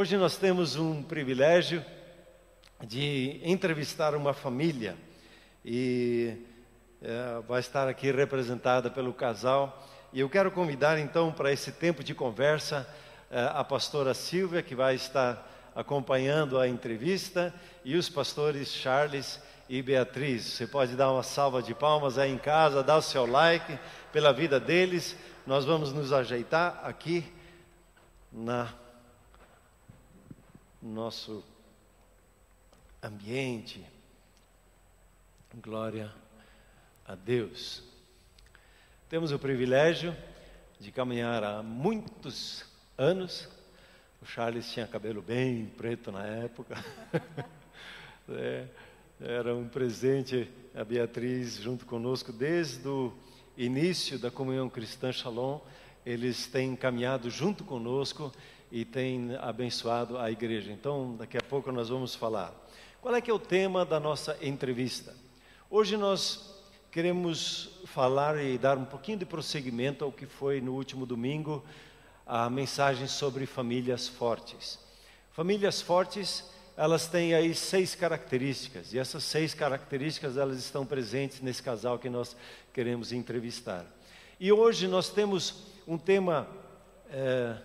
Hoje nós temos um privilégio de entrevistar uma família e é, vai estar aqui representada pelo casal. E eu quero convidar então para esse tempo de conversa é, a pastora Silvia, que vai estar acompanhando a entrevista, e os pastores Charles e Beatriz. Você pode dar uma salva de palmas aí em casa, dar o seu like pela vida deles. Nós vamos nos ajeitar aqui na nosso ambiente. Glória a Deus. Temos o privilégio de caminhar há muitos anos. O Charles tinha cabelo bem preto na época. é, era um presente a Beatriz junto conosco desde o início da comunhão cristã Shalom. Eles têm caminhado junto conosco e têm abençoado a igreja. Então, daqui a pouco nós vamos falar. Qual é que é o tema da nossa entrevista? Hoje nós queremos falar e dar um pouquinho de prosseguimento ao que foi no último domingo a mensagem sobre famílias fortes. Famílias fortes, elas têm aí seis características, e essas seis características elas estão presentes nesse casal que nós queremos entrevistar. E hoje nós temos um tema é,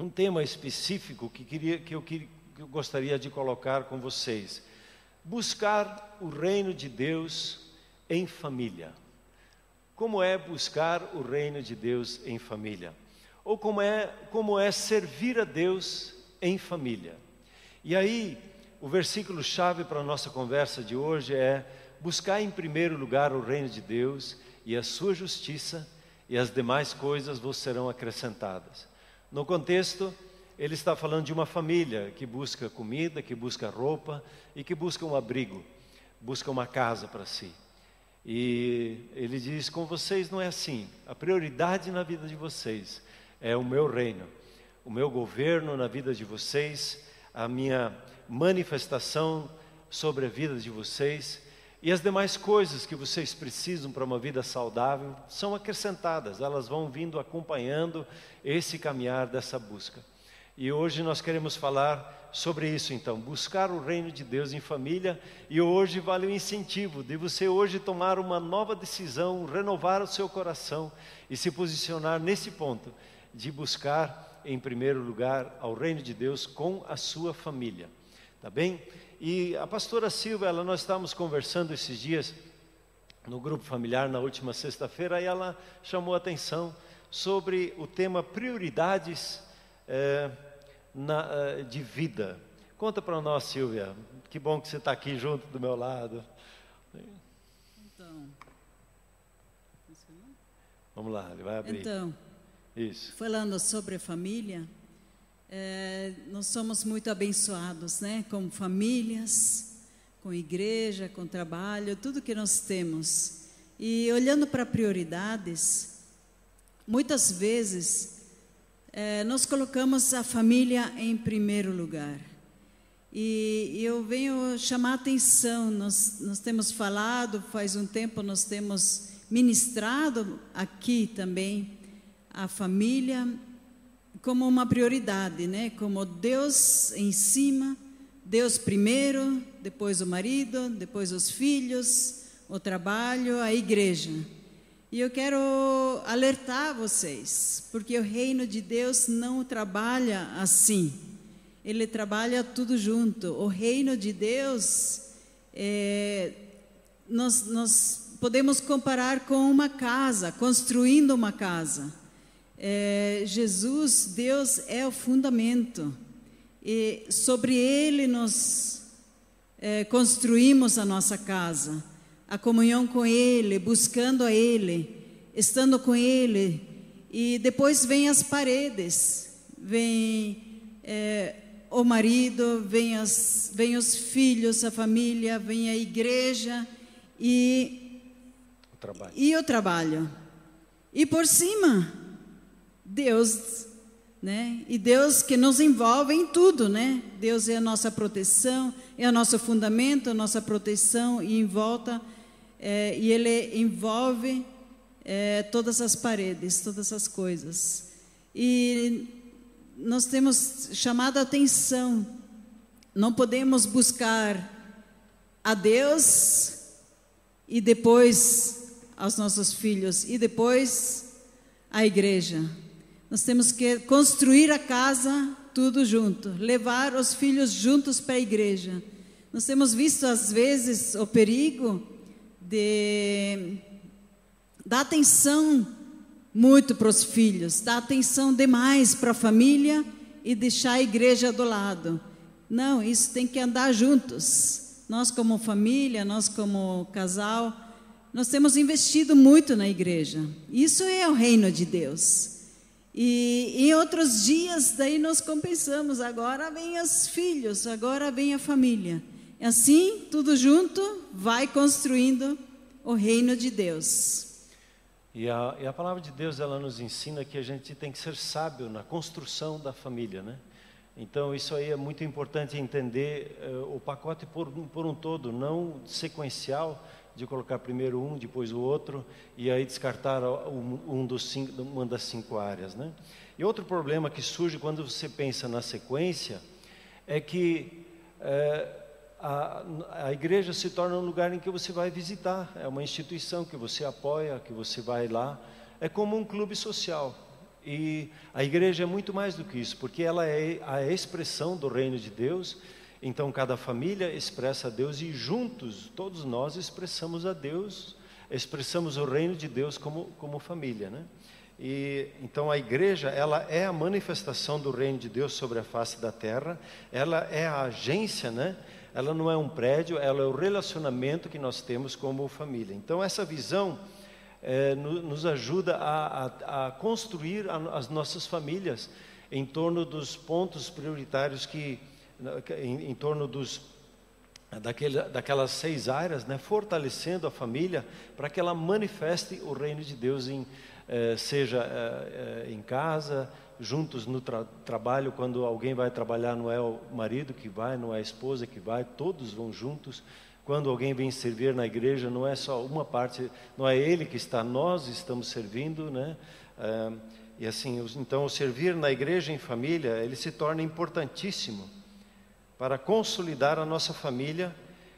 um tema específico que, queria, que, eu, que eu gostaria de colocar com vocês buscar o reino de Deus em família. Como é buscar o reino de Deus em família? Ou como é, como é servir a Deus em família? E aí, o versículo chave para a nossa conversa de hoje é: buscar em primeiro lugar o reino de Deus e a sua justiça, e as demais coisas vos serão acrescentadas. No contexto, ele está falando de uma família que busca comida, que busca roupa e que busca um abrigo, busca uma casa para si. E ele diz: com vocês não é assim. A prioridade na vida de vocês é o meu reino, o meu governo na vida de vocês, a minha manifestação sobre a vida de vocês. E as demais coisas que vocês precisam para uma vida saudável são acrescentadas, elas vão vindo acompanhando esse caminhar dessa busca. E hoje nós queremos falar sobre isso então, buscar o reino de Deus em família. E hoje vale o incentivo de você hoje tomar uma nova decisão, renovar o seu coração e se posicionar nesse ponto de buscar em primeiro lugar ao reino de Deus com a sua família. Tá bem? E a pastora Silva, ela nós estávamos conversando esses dias no grupo familiar na última sexta-feira e ela chamou a atenção sobre o tema prioridades é, na, uh, de vida. Conta para nós, Silvia. Que bom que você está aqui junto do meu lado. Então. Vamos lá, ele vai abrir. Então. Isso. Falando sobre família, é, nós somos muito abençoados, né? Com famílias, com igreja, com trabalho, tudo que nós temos. E olhando para prioridades, muitas vezes é, nós colocamos a família em primeiro lugar. E, eu venho chamar a atenção, nós, nós temos falado, faz um tempo nós temos ministrado aqui também a família como uma prioridade, né? Como Deus em cima, Deus primeiro, depois o marido, depois os filhos, o trabalho, a igreja. E eu quero alertar vocês, porque o reino de Deus não trabalha assim. Ele trabalha tudo junto. O reino de Deus, é, nós, nós podemos comparar com uma casa, construindo uma casa. É, Jesus, Deus é o fundamento. E sobre ele nós é, construímos a nossa casa a comunhão com Ele, buscando a Ele, estando com Ele. E depois vem as paredes, vem é, o marido, vem, as, vem os filhos, a família, vem a igreja e o trabalho. E, o trabalho. e por cima, Deus né? E Deus que nos envolve em tudo, né? Deus é a nossa proteção, é o nosso fundamento, a nossa proteção e em volta é, e ele envolve é, todas as paredes, todas as coisas. E nós temos chamado a atenção. Não podemos buscar a Deus e depois aos nossos filhos e depois a igreja. Nós temos que construir a casa tudo junto, levar os filhos juntos para a igreja. Nós temos visto às vezes o perigo de dar atenção muito para os filhos, dar atenção demais para a família e deixar a igreja do lado. Não, isso tem que andar juntos. Nós como família, nós como casal, nós temos investido muito na igreja. Isso é o reino de Deus. E em outros dias, daí nós compensamos. Agora vem os filhos, agora vem a família. E assim, tudo junto, vai construindo o reino de Deus. E a, e a, palavra de Deus ela nos ensina que a gente tem que ser sábio na construção da família, né? Então isso aí é muito importante entender uh, o pacote por, por um todo, não sequencial de colocar primeiro um, depois o outro e aí descartar um, dos cinco, uma das cinco áreas, né? E outro problema que surge quando você pensa na sequência é que uh, a, a igreja se torna um lugar em que você vai visitar, é uma instituição que você apoia, que você vai lá, é como um clube social. E a igreja é muito mais do que isso, porque ela é a expressão do reino de Deus. Então cada família expressa a Deus e juntos todos nós expressamos a Deus, expressamos o reino de Deus como como família, né? E então a igreja, ela é a manifestação do reino de Deus sobre a face da terra, ela é a agência, né? ela não é um prédio, ela é o relacionamento que nós temos como família. Então, essa visão é, no, nos ajuda a, a, a construir a, as nossas famílias em torno dos pontos prioritários que, em, em torno dos daquele, daquelas seis áreas, né, fortalecendo a família para que ela manifeste o reino de Deus em, eh, seja eh, eh, em casa, juntos no tra trabalho, quando alguém vai trabalhar, não é o marido que vai, não é a esposa que vai, todos vão juntos. Quando alguém vem servir na igreja, não é só uma parte, não é ele que está, nós estamos servindo, né? Ah, e assim, então, o servir na igreja em família, ele se torna importantíssimo para consolidar a nossa família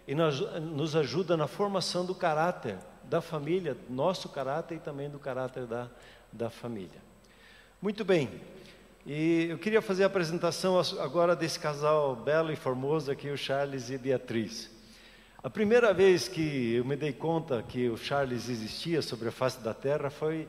e nos, ajuda na formação do caráter da família, nosso caráter e também do caráter da, da família. Muito bem, e eu queria fazer a apresentação agora desse casal belo e formoso aqui, o Charles e Beatriz. A primeira vez que eu me dei conta que o Charles existia sobre a face da terra foi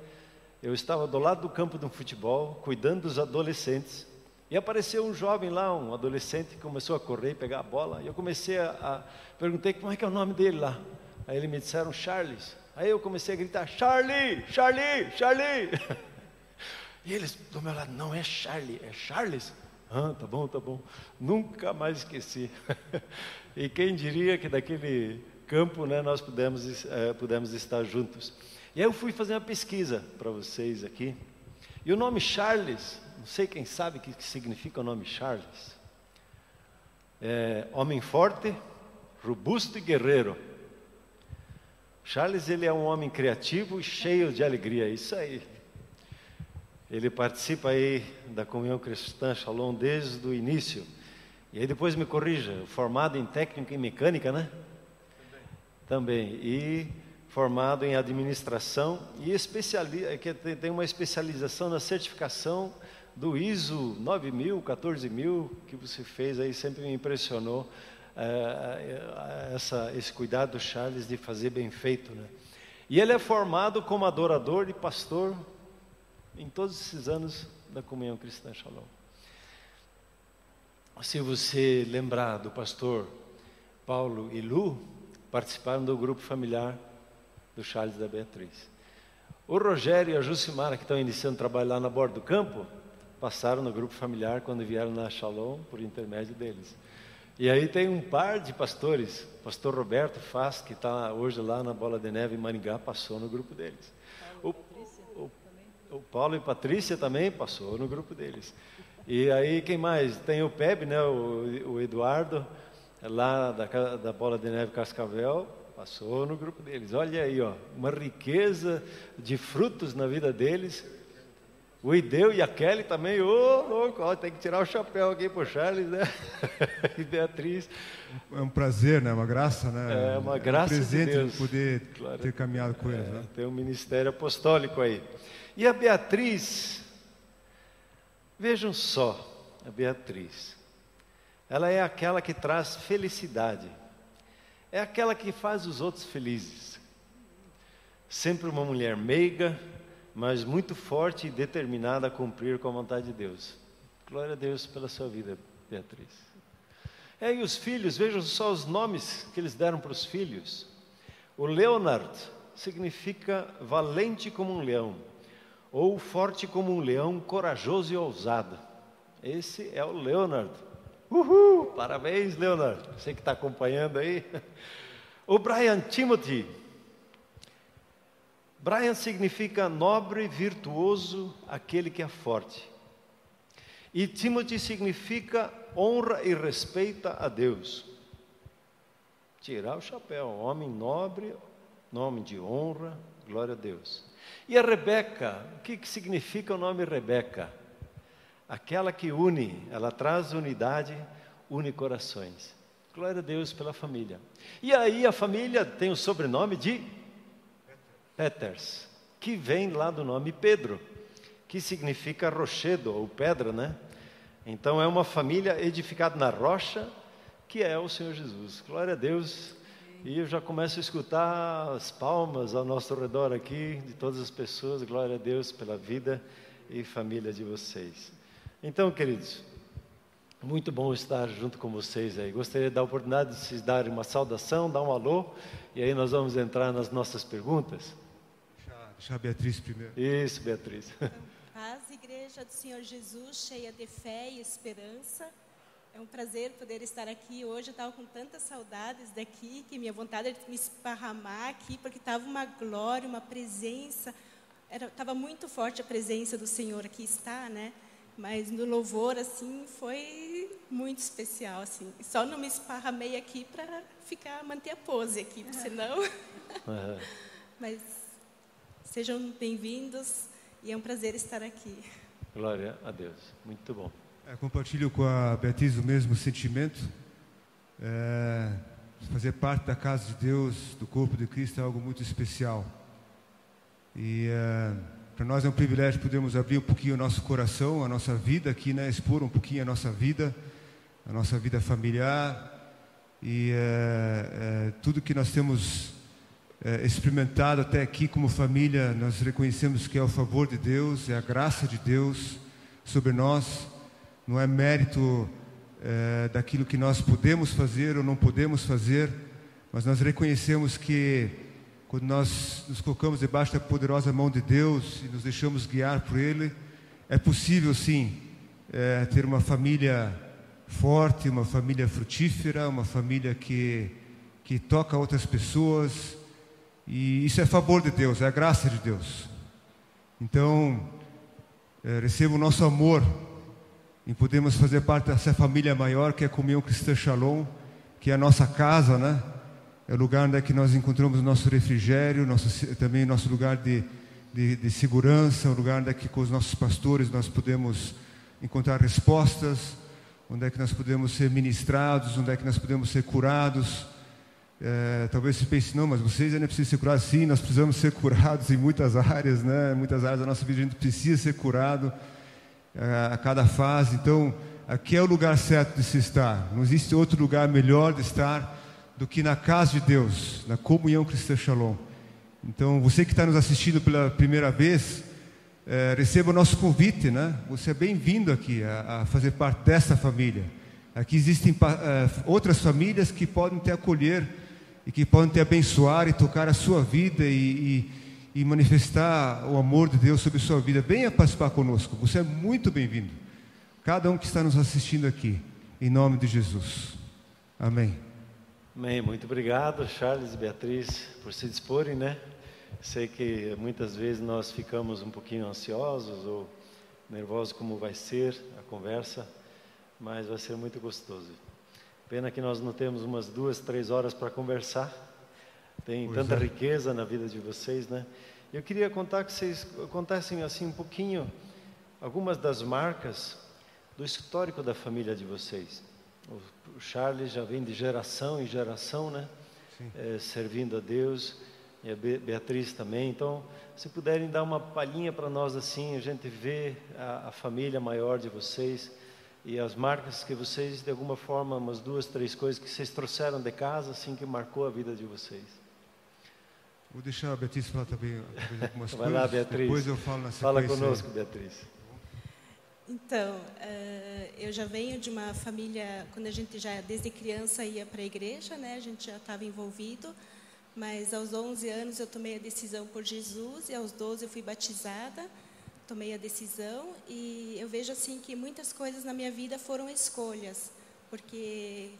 eu estava do lado do campo de um futebol, cuidando dos adolescentes, e apareceu um jovem lá, um adolescente, que começou a correr e pegar a bola, e eu comecei a, a perguntei como é que é o nome dele lá. Aí eles me disseram Charles. Aí eu comecei a gritar: Charlie, Charlie, Charlie. E eles do meu lado, não é Charlie, é Charles. Ah, tá bom, tá bom. Nunca mais esqueci. e quem diria que daquele campo né, nós pudemos, é, pudemos estar juntos. E aí eu fui fazer uma pesquisa para vocês aqui. E o nome Charles, não sei quem sabe o que significa o nome Charles. É, homem forte, robusto e guerreiro. Charles ele é um homem criativo e cheio de alegria, isso aí. Ele participa aí da comunhão cristã Shalom desde o início. E aí depois me corrija, formado em técnica em mecânica, né? Também. Também. E formado em administração e especiali é que tem uma especialização na certificação do ISO 9000, 14000 que você fez aí sempre me impressionou é, essa, esse cuidado do Charles de fazer bem feito, né? E ele é formado como adorador e pastor em todos esses anos da comunhão cristã Shalom. Se você lembrar do pastor Paulo e Lu, participaram do grupo familiar do Charles da Beatriz. O Rogério e a Jucimara, que estão iniciando trabalho lá na borda do campo, passaram no grupo familiar quando vieram na Shalom por intermédio deles. E aí tem um par de pastores, pastor Roberto Faz, que está hoje lá na Bola de Neve em Maringá, passou no grupo deles. O, o Paulo e Patrícia também passou no grupo deles. E aí quem mais? Tem o Peb, né? O, o Eduardo, lá da, da Bola de Neve Cascavel, passou no grupo deles. Olha aí, ó, uma riqueza de frutos na vida deles. O Ideu e a Kelly também, ô oh, louco, ó, tem que tirar o chapéu aqui pro Charles, né? e Beatriz. É um prazer, né? Uma graça, né? É uma graça é um presente de Deus. de poder Glória ter caminhado com eles, É, né? Tem um ministério apostólico aí. E a Beatriz, vejam só, a Beatriz. Ela é aquela que traz felicidade. É aquela que faz os outros felizes. Sempre uma mulher meiga, mas muito forte e determinada a cumprir com a vontade de Deus. Glória a Deus pela sua vida, Beatriz. É, e os filhos, vejam só os nomes que eles deram para os filhos. O Leonard significa valente como um leão, ou forte como um leão, corajoso e ousado. Esse é o Leonard. Uhul! Parabéns, Leonard. Você que está acompanhando aí. O Brian Timothy. Brian significa nobre, virtuoso, aquele que é forte. E Timothy significa honra e respeita a Deus. Tirar o chapéu, homem nobre, nome de honra, glória a Deus. E a Rebeca, o que, que significa o nome Rebeca? Aquela que une, ela traz unidade, une corações. Glória a Deus pela família. E aí a família tem o sobrenome de Peters, que vem lá do nome Pedro, que significa rochedo ou pedra, né? Então é uma família edificada na rocha, que é o Senhor Jesus. Glória a Deus. E eu já começo a escutar as palmas ao nosso redor aqui, de todas as pessoas. Glória a Deus pela vida e família de vocês. Então, queridos, muito bom estar junto com vocês aí. Gostaria de dar oportunidade de vocês darem uma saudação, dar um alô, e aí nós vamos entrar nas nossas perguntas. Deixa, a Beatriz primeiro. Isso, Beatriz. Paz, Igreja do Senhor Jesus, cheia de fé e esperança. É um prazer poder estar aqui hoje. Eu estava com tantas saudades daqui que minha vontade era de me esparramar aqui, porque estava uma glória, uma presença. Estava muito forte a presença do Senhor aqui está, né? Mas no louvor, assim, foi muito especial, assim. Só não me esparramei aqui para ficar, manter a pose aqui, senão... Aham. Mas sejam bem-vindos e é um prazer estar aqui. Glória a Deus. Muito bom. É, compartilho com a Beatriz o mesmo sentimento. É, fazer parte da casa de Deus, do corpo de Cristo, é algo muito especial. E é, para nós é um privilégio podermos abrir um pouquinho o nosso coração, a nossa vida aqui, né? expor um pouquinho a nossa vida, a nossa vida familiar e é, é, tudo que nós temos experimentado até aqui como família, nós reconhecemos que é o favor de Deus, é a graça de Deus sobre nós, não é mérito é, daquilo que nós podemos fazer ou não podemos fazer, mas nós reconhecemos que quando nós nos colocamos debaixo da poderosa mão de Deus e nos deixamos guiar por Ele, é possível sim é, ter uma família forte, uma família frutífera, uma família que, que toca outras pessoas, e isso é favor de Deus, é a graça de Deus. Então, é, receba o nosso amor em podermos fazer parte dessa família maior que é a Comunhão Cristã Shalom, que é a nossa casa, né? É o lugar onde é que nós encontramos o nosso refrigério, nosso, também nosso lugar de, de, de segurança, o lugar onde é que com os nossos pastores nós podemos encontrar respostas, onde é que nós podemos ser ministrados, onde é que nós podemos ser curados. É, talvez você pense, não, mas vocês ainda precisam ser curados. Sim, nós precisamos ser curados em muitas áreas, né? Em muitas áreas da nossa vida a gente precisa ser curado é, a cada fase. Então, aqui é o lugar certo de se estar. Não existe outro lugar melhor de estar do que na casa de Deus, na comunhão cristã Shalom. Então, você que está nos assistindo pela primeira vez, é, receba o nosso convite, né? Você é bem-vindo aqui a, a, fazer parte dessa família. Aqui existem é, outras famílias que podem te acolher e que podem te abençoar e tocar a sua vida e, e, e manifestar o amor de Deus sobre a sua vida. Venha participar conosco. Você é muito bem-vindo. Cada um que está nos assistindo aqui, em nome de Jesus. Amém. Amém. Muito obrigado, Charles e Beatriz, por se disporem, né? Sei que muitas vezes nós ficamos um pouquinho ansiosos ou nervosos como vai ser a conversa, mas vai ser muito gostoso. Pena que nós não temos umas duas, três horas para conversar. Tem Pois tanta é. riqueza na vida de vocês, né? Eu queria contar que vocês contassem assim um pouquinho algumas das marcas do histórico da família de vocês. O, Charles já vem de geração em geração, né? É, servindo a Deus, e a Beatriz também. Então, se puderem dar uma palhinha para nós assim, a gente vê a, a família maior de vocês e as marcas que vocês, de alguma forma, umas duas, três coisas que vocês trouxeram de casa, assim, que marcou a vida de vocês. Vou deixar a Beatriz falar também algumas Vai coisas. lá, Beatriz. Depois eu falo na sequência. Fala conosco, Beatriz. Então, eh, eu já venho de uma família, quando a gente já desde criança ia para a igreja, né? A gente já estava envolvido, mas aos 11 anos eu tomei a decisão por Jesus e aos 12 eu fui batizada, tomei a decisão e eu vejo assim que muitas coisas na minha vida foram escolhas, porque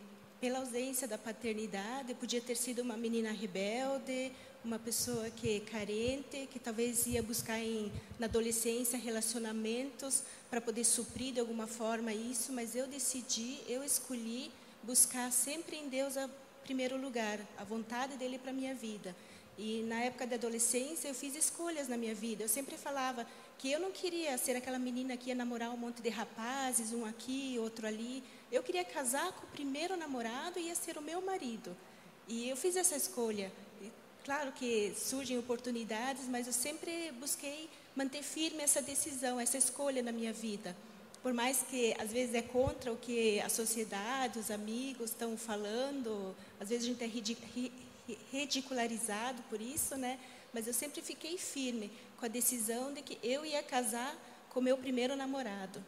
pela ausência da paternidade, eu podia ter sido uma menina rebelde, uma pessoa que é carente, que talvez ia buscar em, na adolescência relacionamentos para poder suprir de alguma forma isso, mas eu decidi, eu escolhi buscar sempre em Deus a primeiro lugar, a vontade dele para minha vida. E na época da adolescência eu fiz escolhas na minha vida. Eu sempre falava que eu não queria ser aquela menina que ia namorar um monte de rapazes, um aqui, outro ali. Eu queria casar com o primeiro namorado e ia ser o meu marido. E eu fiz essa escolha. E, claro que surgem oportunidades, mas eu sempre busquei manter firme essa decisão, essa escolha na minha vida. Por mais que às vezes é contra o que a sociedade, os amigos estão falando, às vezes a gente é ridicularizado por isso, né? Mas eu sempre fiquei firme com a decisão de que eu ia casar com meu primeiro namorado.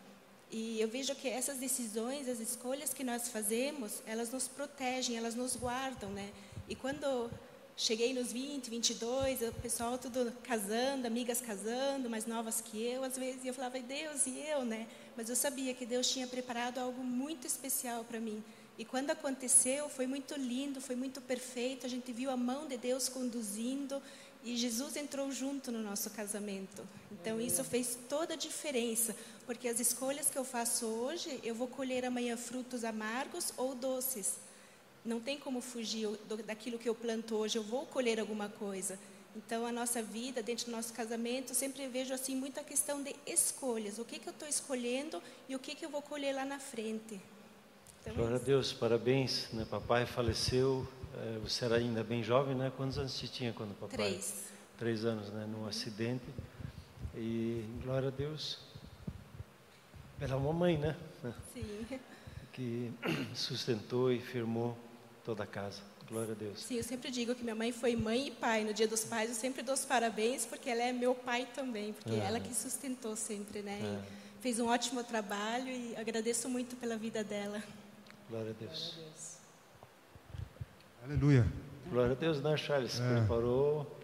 E eu vejo que essas decisões, as escolhas que nós fazemos, elas nos protegem, elas nos guardam, né? E quando cheguei nos 20, 22, o pessoal tudo casando, amigas casando, mais novas que eu, às vezes eu falava, Deus, e eu, né? Mas eu sabia que Deus tinha preparado algo muito especial para mim. E quando aconteceu, foi muito lindo, foi muito perfeito. A gente viu a mão de Deus conduzindo e Jesus entrou junto no nosso casamento. Então isso fez toda a diferença, porque as escolhas que eu faço hoje, eu vou colher amanhã frutos amargos ou doces. Não tem como fugir daquilo que eu planto hoje, eu vou colher alguma coisa. Então, a nossa vida, dentro do nosso casamento, sempre vejo assim muita questão de escolhas. O que, que eu estou escolhendo e o que, que eu vou colher lá na frente. Então, Glória a Deus, parabéns. Né? Papai faleceu, é, você era ainda bem jovem, né? Quantos anos você tinha quando papai? Três. Três anos, né? Num acidente. E glória a Deus pela mamãe, né? Sim. Que sustentou e firmou toda a casa. Glória a Deus. Sim, eu sempre digo que minha mãe foi mãe e pai. No dia dos pais eu sempre dou os parabéns porque ela é meu pai também, porque é ela que sustentou sempre, né? É. Fez um ótimo trabalho e agradeço muito pela vida dela. Glória a Deus. Glória a Deus. Aleluia. Glória a Deus, né, Charles? É. Preparou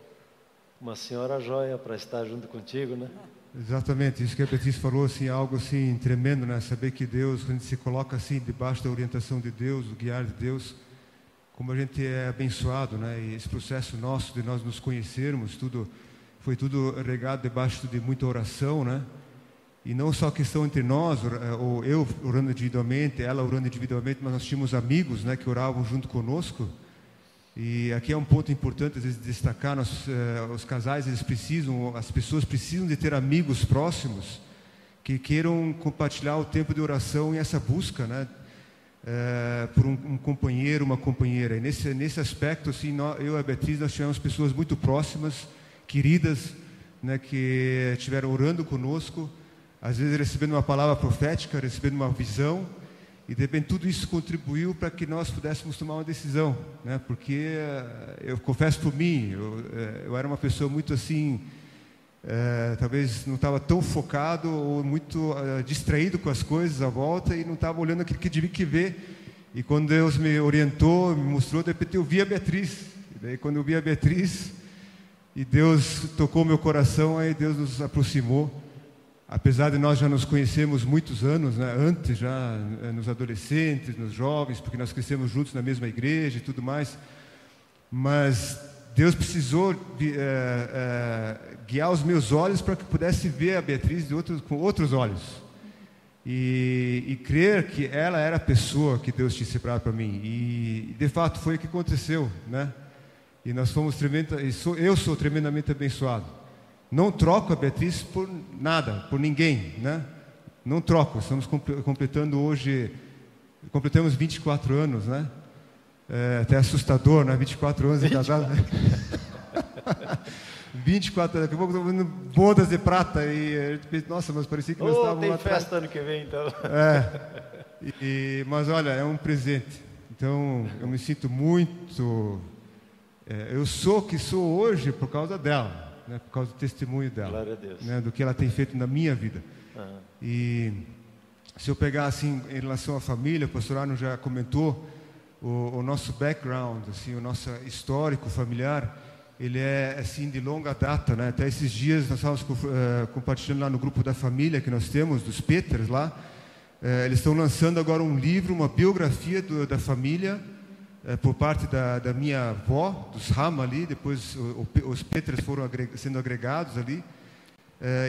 uma senhora joia para estar junto contigo, né? Exatamente, isso que a Beatriz falou, assim, algo assim tremendo, né? Saber que Deus, quando a gente se coloca assim debaixo da orientação de Deus, do guiar de Deus, como a gente é abençoado, né? E esse processo nosso de nós nos conhecermos, tudo foi tudo regado debaixo de muita oração, né? E não só questão entre nós, eh, ou eu orando individualmente, ela orando individualmente, mas nós tínhamos amigos, né, que oravam junto conosco. E aqui é um ponto importante às vezes destacar, nós, eh, os casais eles precisam, as pessoas precisam de ter amigos próximos que queiram compartilhar o tempo de oração e essa busca, né? é, por um, um, companheiro, uma companheira. E nesse, nesse aspecto, assim, nós, eu e a Beatriz, nós tivemos pessoas muito próximas, queridas, né, que estiveram orando conosco, às vezes recebendo uma palavra profética, recebendo uma visão, e de repente tudo isso contribuiu para que nós pudéssemos tomar uma decisão, né? Porque eh, eu confesso por mim, eu, eh, eu era uma pessoa muito assim, é, talvez não estava tão focado ou muito uh, distraído com as coisas à volta e não estava olhando aquilo que devia que ver. E quando Deus me orientou, me mostrou, de repente eu vi a Beatriz. E daí quando eu vi a Beatriz e Deus tocou meu coração, aí Deus nos aproximou. Apesar de nós já nos conhecermos muitos anos, né, antes já eh, nos adolescentes, nos jovens, porque nós crescemos juntos na mesma igreja e tudo mais, mas Deus precisou de, é, é, guiar os meus olhos para que pudesse ver a Beatriz de outros, com outros olhos. E, e, crer que ela era a pessoa que Deus tinha separado para mim. E, de fato, foi o que aconteceu, né? E nós fomos tremenda, eu sou tremendamente abençoado. Não troco a Beatriz por nada, por ninguém, né? Não troco. Estamos completando hoje, completamos 24 anos, né? É até assustador, né? 24 anos de casado. Né? 24, daqui a pouco estamos vendo bodas de prata e a gente pensa, nossa, mas parecia que nós Oh, estávamos tem lá atrás. festa ano que vem, então. É. E- mas olha, é um presente. Então, eu me sinto muito. é, eu sou o que sou hoje por causa dela, né, por causa do testemunho dela, né, do que ela tem feito na minha vida. Aham. E se eu pegar assim em relação à família, o pastor Arno já comentou o, o nosso background, assim, o nosso histórico familiar, ele é assim de longa data, né? Até esses dias nós estávamos eh, compartilhando lá no grupo da família que nós temos dos Peters lá. Eh, eles estão lançando agora um livro, uma biografia do- da família eh, por parte da, da minha avó, dos Rama ali. Depois o- o os Peters foram agre- sendo agregados ali.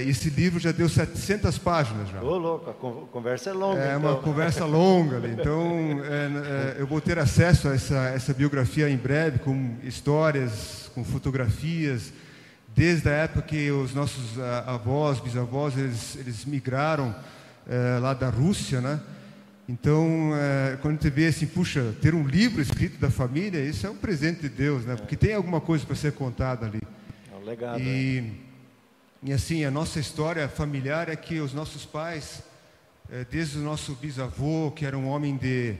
E esse livro já deu 700 páginas já. Ô, louco, a con- conversa é longa. É então. uma conversa longa ali. Então, é, é, eu vou ter acesso a essa, essa biografia em breve, com histórias, com fotografias, desde a época que os nossos ah, avós, bisavós, eles, eles migraram é, lá da Rússia, né? Então, é, quando gente vê assim, puxa, ter um livro escrito da família, isso é um presente de Deus, né? Porque tem alguma coisa para ser contada ali. É um legado. né? E, e assim, a nossa história familiar é que os nossos pais, eh, desde o nosso bisavô, que era um homem de,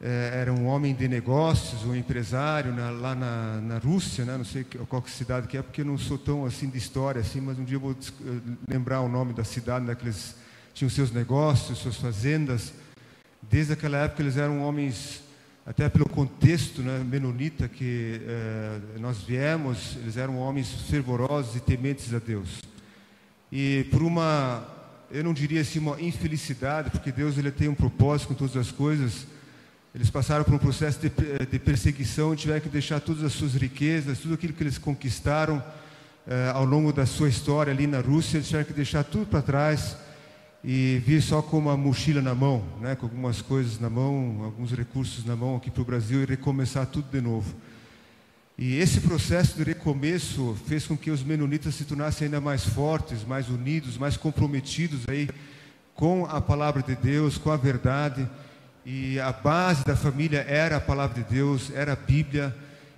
eh, era um homem de negócios, um empresário na- lá na, na Rússia, né? não sei qual que cidade que é, porque eu não sou tão assim de história, assim, mas um dia eu vou lembrar o nome da cidade, onde é que eles tinham seus negócios, suas fazendas. Desde aquela época eles eram homens, até pelo contexto né, menonita que eh, nós viemos, eles eram homens fervorosos e tementes a Deus. E por uma, eu não diria assim uma infelicidade, porque Deus ele tem um propósito com todas as coisas. Eles passaram por um processo de, de perseguição e tiveram que deixar todas as suas riquezas, tudo aquilo que eles conquistaram eh, ao longo da sua história ali na Rússia, eles tiveram que deixar tudo para trás e vir só com uma mochila na mão, né, com algumas coisas na mão, alguns recursos na mão aqui para o Brasil e recomeçar tudo de novo. E esse processo de recomeço fez com que os menonitas se tornassem ainda mais fortes, mais unidos, mais comprometidos aí com a palavra de Deus, com a verdade. E a base da família era a palavra de Deus, era a Bíblia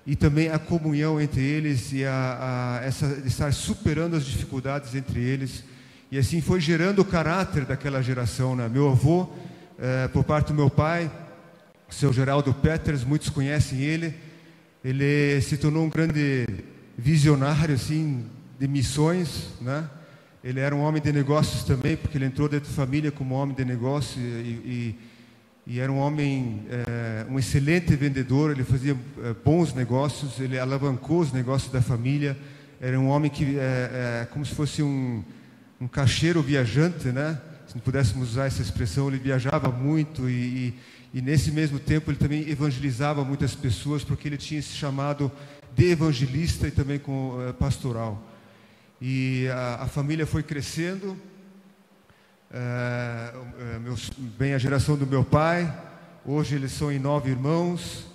e também a comunhão entre eles e a, a essa estar superando as dificuldades entre eles. E assim foi gerando o caráter daquela geração. Né? Meu avô, eh, por parte do meu pai, seu Geraldo Peters, muitos conhecem ele. Ele se tornou um grande visionário assim de missões, né? Ele era um homem de negócios também, porque ele entrou dentro da família como homem de negócio e, e, e era um homem, eh, um excelente vendedor. Ele fazia eh, bons negócios, ele alavancou os negócios da família. Era um homem que, eh, como se fosse um, um caixeiro viajante, né? Se não pudéssemos usar essa expressão, ele viajava muito e, e, e nesse mesmo tempo ele também evangelizava muitas pessoas, porque ele tinha esse chamado de evangelista e também com eh, pastoral. E a, a família foi crescendo, eh, eh, meus, bem a geração do meu pai, hoje eles são em nove irmãos,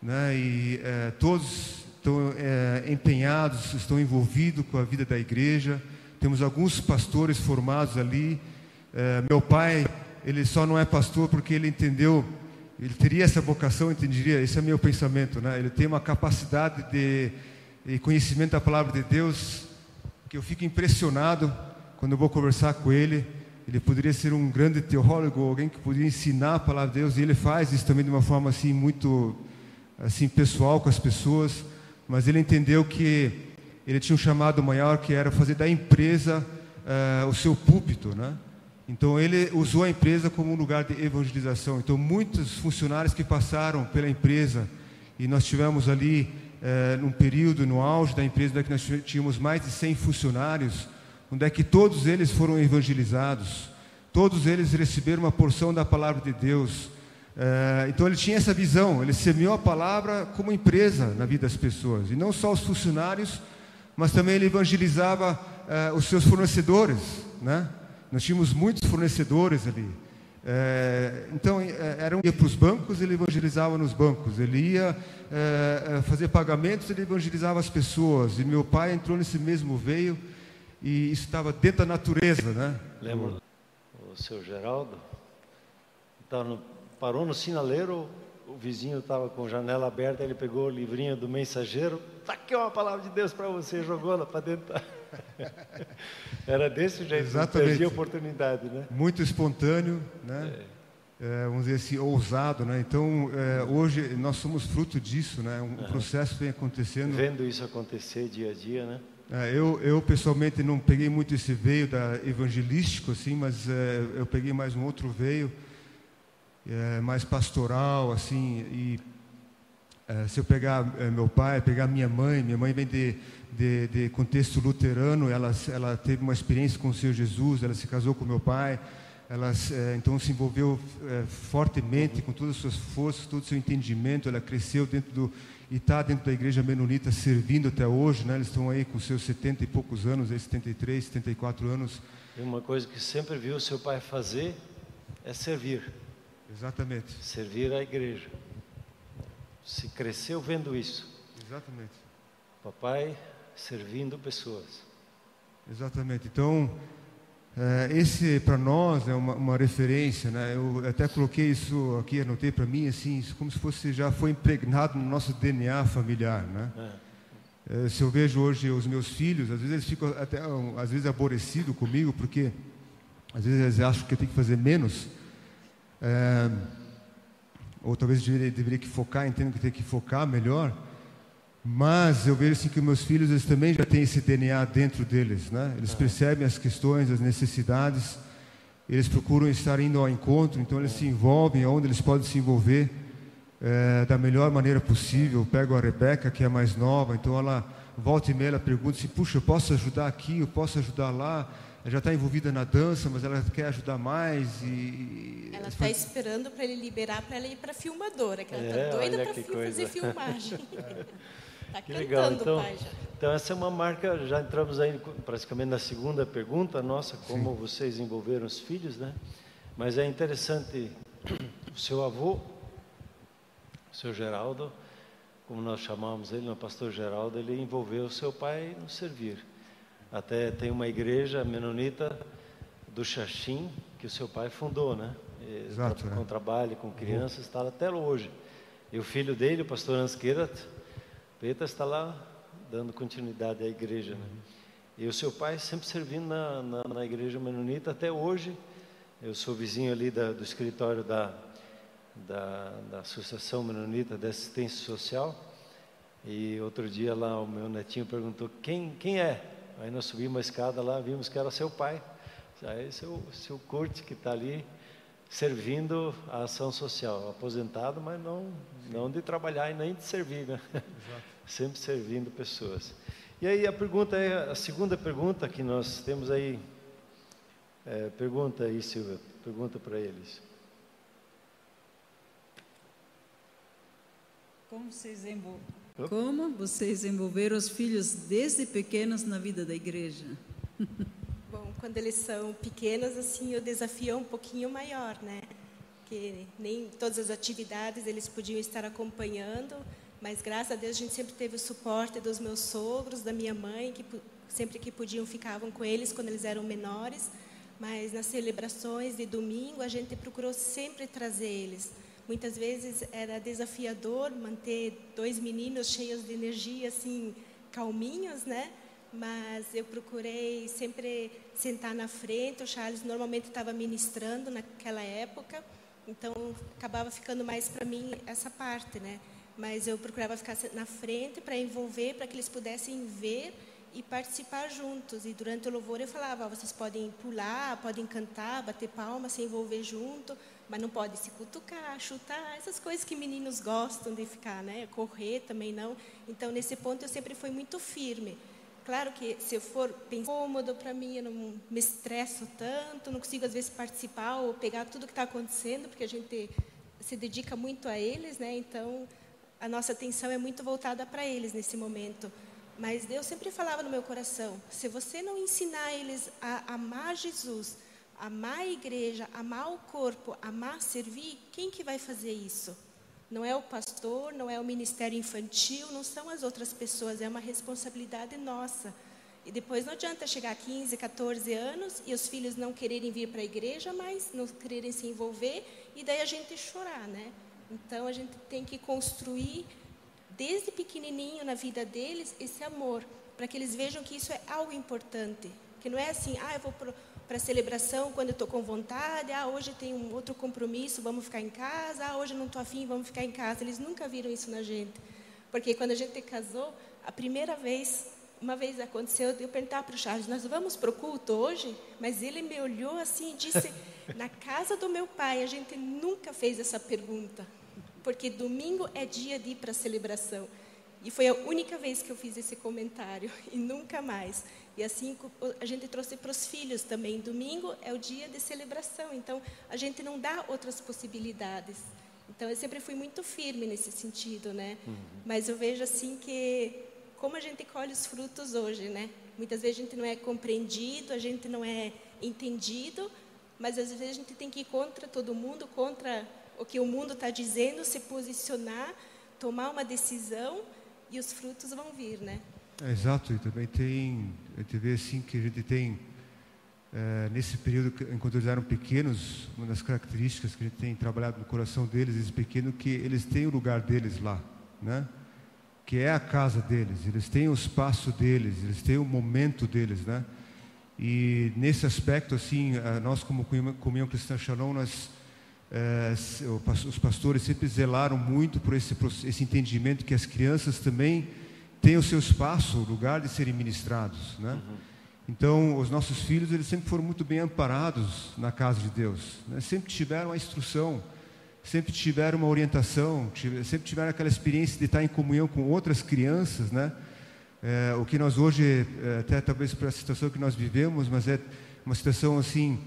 né? E todos estão empenhados, estão envolvidos com a vida da igreja. Temos alguns pastores formados ali. Eh, meu pai, ele só não é pastor porque ele entendeu, ele teria essa vocação, entenderia, esse é meu pensamento, né? Ele tem uma capacidade de, de conhecimento da palavra de Deus que eu fico impressionado quando eu vou conversar com ele. Ele poderia ser um grande teólogo, alguém que poderia ensinar a palavra de Deus, e ele faz isso também de uma forma assim muito assim pessoal com as pessoas, mas ele entendeu que ele tinha um chamado maior que era fazer da empresa eh, o seu púlpito, né? Então ele usou a empresa como um lugar de evangelização. Então muitos funcionários que passaram pela empresa e nós tivemos ali eh, num período no auge da empresa onde é nós tínhamos mais de 100 funcionários, onde é que todos eles foram evangelizados, todos eles receberam uma porção da palavra de Deus. Eh, então ele tinha essa visão, ele semeou a palavra como empresa na vida das pessoas e não só os funcionários, mas também ele evangelizava eh, os seus fornecedores, né? Nós tínhamos muitos fornecedores ali. É, então, é, era um, ia para os bancos, ele evangelizava nos bancos. Ele ia fazer pagamentos, ele evangelizava as pessoas. E meu pai entrou nesse mesmo veio. e estava dentro da natureza, né? Lembra o seu Geraldo? No, parou no sinaleiro, o vizinho estava com a janela aberta, ele pegou o livrinho do mensageiro, tá aqui uma palavra de Deus para você, jogou lá para dentro. Era desse jeito, Exatamente. perdia a oportunidade, né? Muito espontâneo, né? É, vamos dizer assim, ousado, né? Então, é, hoje nós somos fruto disso, né? Um processo vem acontecendo. Vendo isso acontecer dia a dia, né? É, eu, eu pessoalmente não peguei muito esse veio da evangelístico, assim, mas é, eu peguei mais um outro veio, é, mais pastoral, assim, e é, se eu pegar é, meu pai, pegar minha mãe, minha mãe vem de, de, de contexto luterano, ela, ela teve uma experiência com o Senhor Jesus, ela se casou com meu pai, ela é, então se envolveu é, fortemente com todas as suas forças, todo o seu entendimento, ela cresceu dentro do e está dentro da igreja menonita servindo até hoje, né? Eles estão aí com seus 70 e poucos anos, aí 73, 74 anos. E uma coisa que sempre viu seu pai fazer é servir, Exatamente. servir a igreja. Se cresceu vendo isso, Exatamente. papai servindo pessoas. Exatamente. Então, é, esse para nós é uma, uma referência, né? Eu até coloquei isso aqui, anotei para mim assim, como se fosse já foi impregnado no nosso DNA familiar, né? É, se eu vejo hoje os meus filhos, às vezes eles ficam até às vezes aborrecidos comigo porque às vezes eles acham que eu tenho que fazer menos. É, ou talvez deveria, deveria que focar, entendo que tem que focar melhor. Mas eu vejo assim que meus filhos eles também já têm esse DNA dentro deles, né? Eles percebem as questões, as necessidades, eles procuram estar indo ao encontro, então eles se envolvem onde eles podem se envolver eh, da melhor maneira possível. Eu pego a Rebeca, que é mais nova, então ela volta e meia ela pergunta se, puxa, eu posso ajudar aqui, eu posso ajudar lá. Ela já está envolvida na dança, mas ela quer ajudar mais e Ela está esperando para ele liberar para ela ir para a filmadora, que ela está É, doida para fazer coisa. filmagem. Está Que cantando legal. Então, pai então essa é uma marca. Já entramos aí praticamente na segunda pergunta nossa, como vocês envolveram os filhos, né? Mas é interessante o seu avô, o seu Geraldo, como nós chamamos ele, o pastor Geraldo, ele envolveu o seu pai no servir. Até tem uma igreja menonita do Xaxim que o seu pai fundou, né? Exato, né? Com trabalho com crianças, está até hoje. E o filho dele, o pastor Ansquerat, Peta está lá dando continuidade à igreja. Né? E o seu pai sempre servindo na, na, na igreja menonita até hoje. Eu sou vizinho ali da- do escritório da, da, da Associação Menonita de Assistência Social. E outro dia lá o meu netinho perguntou quem, quem é. Aí nós subimos a escada lá, vimos que era seu pai. Aí seu, seu Curte que está ali servindo a ação social, aposentado, mas não, não de trabalhar e nem de servir, né? Sempre servindo pessoas. E aí a pergunta é, a segunda pergunta que nós temos aí, é, pergunta aí Silvia, pergunta para eles. Como vocês, envol... Como vocês envolveram os filhos desde pequenos na vida da igreja? Bom, quando eles são pequenos, assim, o desafio é um pouquinho maior, né? Que nem todas as atividades eles podiam estar acompanhando, mas graças a Deus a gente sempre teve o suporte dos meus sogros, da minha mãe, que sempre que podiam ficavam com eles quando eles eram menores. Mas nas celebrações de domingo a gente procurou sempre trazer eles. Muitas vezes era desafiador manter dois meninos cheios de energia, assim, calminhos, né? Mas eu procurei sempre sentar na frente. O Charles normalmente estava ministrando naquela época, então acabava ficando mais para mim essa parte, né? Mas eu procurava ficar na frente para envolver, para que eles pudessem ver e participar juntos. E durante o louvor eu falava: vocês podem pular, podem cantar, bater palma, se envolver junto, mas não pode se cutucar, chutar, essas coisas que meninos gostam de ficar, né? Correr também não. Então nesse ponto eu sempre fui muito firme. Claro que se eu for pensar cômodo para mim, eu não me estresso tanto, não consigo às vezes participar ou pegar tudo que está acontecendo, porque a gente se dedica muito a eles, né? Então a nossa atenção é muito voltada para eles nesse momento. Mas Deus sempre falava no meu coração: se você não ensinar eles a amar Jesus, amar a igreja, amar o corpo, amar servir, quem que vai fazer isso? Não é o pastor, não é o ministério infantil, não são as outras pessoas, é uma responsabilidade nossa. E depois não adianta chegar a 15, 14 anos e os filhos não quererem vir para a igreja, mas não quererem se envolver e daí a gente chorar, né? Então a gente tem que construir desde pequenininho na vida deles esse amor, para que eles vejam que isso é algo importante, que não é assim, ah, eu vou para a celebração quando eu estou com vontade, ah, hoje tem um outro compromisso, vamos ficar em casa, ah, hoje não estou afim, vamos ficar em casa. Eles nunca viram isso na gente, porque quando a gente casou, a primeira vez uma vez aconteceu eu perguntar para o Charles, nós vamos para o culto hoje? Mas ele me olhou assim e disse, na casa do meu pai, a gente nunca fez essa pergunta, porque domingo é dia de ir para a celebração. E foi a única vez que eu fiz esse comentário, e nunca mais. E assim a gente trouxe para os filhos também. Domingo é o dia de celebração, então a gente não dá outras possibilidades. Então eu sempre fui muito firme nesse sentido, né? Uhum. Mas eu vejo assim que como a gente colhe os frutos hoje, né? Muitas vezes a gente não é compreendido, a gente não é entendido, mas às vezes a gente tem que ir contra todo mundo, contra o que o mundo está dizendo, se posicionar, tomar uma decisão e os frutos vão vir, né? É, exato, e também tem, a gente vê assim que a gente tem, é, nesse período, enquanto eles eram pequenos, uma das características que a gente tem trabalhado no coração deles, eles pequenos, que eles têm o lugar deles lá, né? que é a casa deles, eles têm o espaço deles, eles têm o momento deles, né? E nesse aspecto, assim, nós como Comunhão Cristã Shalom, nós, é, os pastores sempre zelaram muito por esse, esse entendimento que as crianças também têm o seu espaço, o lugar de serem ministrados, né? Uhum. Então, os nossos filhos, eles sempre foram muito bem amparados na casa de Deus, né? sempre tiveram a instrução, sempre tiveram uma orientação, sempre tiveram aquela experiência de estar em comunhão com outras crianças, né? É, o que nós hoje, é, até talvez para a situação que nós vivemos, mas é uma situação assim,